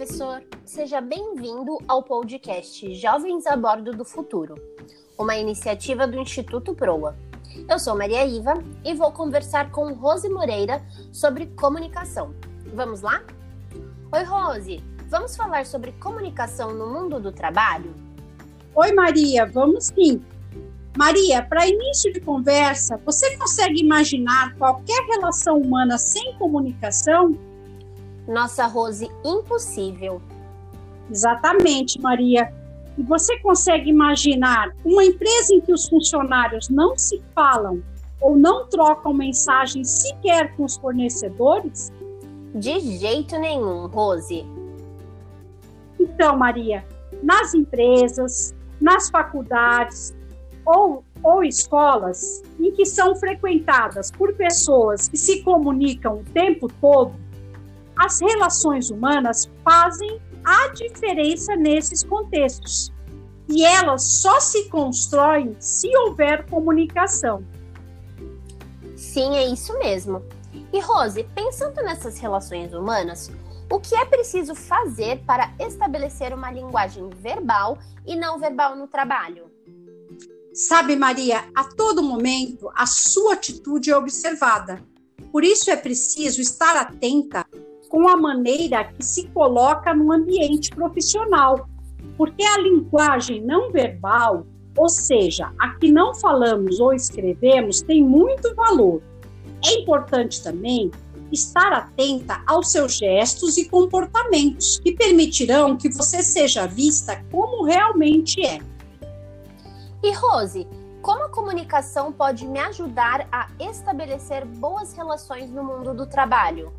professor! Seja bem-vindo ao podcast Jovens a Bordo do Futuro, uma iniciativa do Instituto Proa. Eu sou Maria Iva e vou conversar com Rose Moreira sobre comunicação. Vamos lá? Oi, Rose! Vamos falar sobre comunicação no mundo do trabalho? Oi, Maria, vamos sim. Maria, para início de conversa, você consegue imaginar qualquer relação humana sem comunicação? Nossa, Rose, impossível. Exatamente, Maria. E você consegue imaginar uma empresa em que os funcionários não se falam ou não trocam mensagens sequer com os fornecedores? De jeito nenhum, Rose. Então, Maria, nas empresas, nas faculdades ou, ou escolas em que são frequentadas por pessoas que se comunicam o tempo todo, as relações humanas fazem a diferença nesses contextos. E elas só se constroem se houver comunicação. Sim, é isso mesmo. E Rose, pensando nessas relações humanas, o que é preciso fazer para estabelecer uma linguagem verbal e não verbal no trabalho? Sabe, Maria, a todo momento a sua atitude é observada. Por isso é preciso estar atenta com a maneira que se coloca no ambiente profissional, porque a linguagem não verbal, ou seja, a que não falamos ou escrevemos, tem muito valor. É importante também estar atenta aos seus gestos e comportamentos, que permitirão que você seja vista como realmente é. E Rose, como a comunicação pode me ajudar a estabelecer boas relações no mundo do trabalho?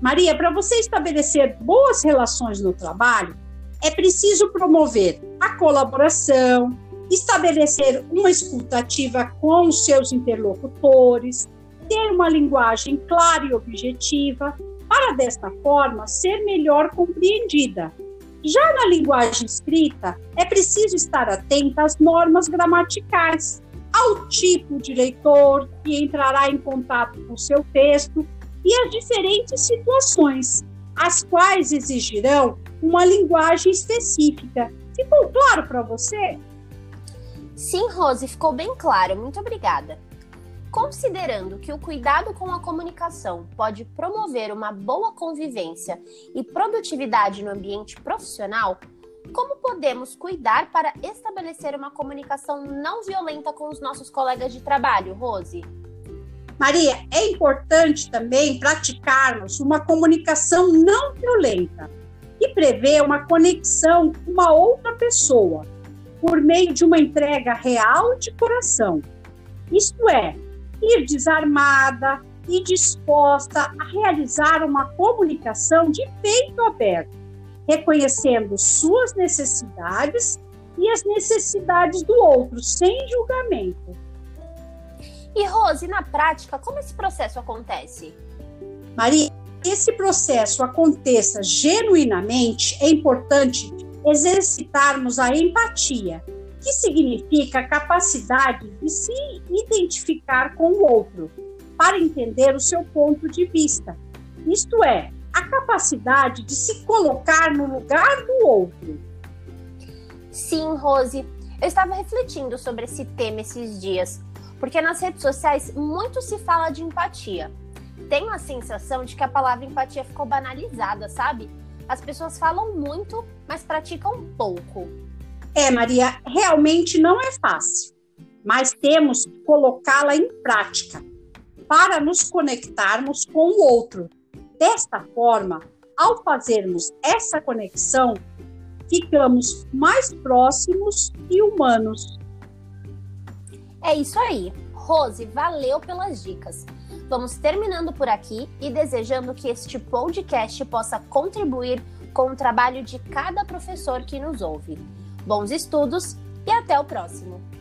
Maria, para você estabelecer boas relações no trabalho, é preciso promover a colaboração, estabelecer uma escutativa com os seus interlocutores, ter uma linguagem clara e objetiva, para desta forma ser melhor compreendida. Já na linguagem escrita, é preciso estar atenta às normas gramaticais, ao tipo de leitor que entrará em contato com o seu texto e as diferentes situações, as quais exigirão uma linguagem específica. Ficou claro para você? Sim, Rose, ficou bem claro. Muito obrigada. Considerando que o cuidado com a comunicação pode promover uma boa convivência e produtividade no ambiente profissional, como podemos cuidar para estabelecer uma comunicação não violenta com os nossos colegas de trabalho, Rose? Maria, é importante também praticarmos uma comunicação não violenta, que prevê uma conexão com uma outra pessoa, por meio de uma entrega real de coração. Isto é, ir desarmada e disposta a realizar uma comunicação de peito aberto, reconhecendo suas necessidades e as necessidades do outro, sem julgamento e Rose, na prática, como esse processo acontece? Maria, esse processo aconteça genuinamente, é importante exercitarmos a empatia, que significa a capacidade de se identificar com o outro, para entender o seu ponto de vista. Isto é, a capacidade de se colocar no lugar do outro. Sim, Rose, eu estava refletindo sobre esse tema esses dias porque nas redes sociais muito se fala de empatia. Tenho a sensação de que a palavra empatia ficou banalizada, sabe? As pessoas falam muito, mas praticam pouco. É, Maria, realmente não é fácil, mas temos que colocá-la em prática para nos conectarmos com o outro. Desta forma, ao fazermos essa conexão, ficamos mais próximos e humanos. É isso aí. Rose, valeu pelas dicas. Vamos terminando por aqui e desejando que este podcast possa contribuir com o trabalho de cada professor que nos ouve. Bons estudos e até o próximo!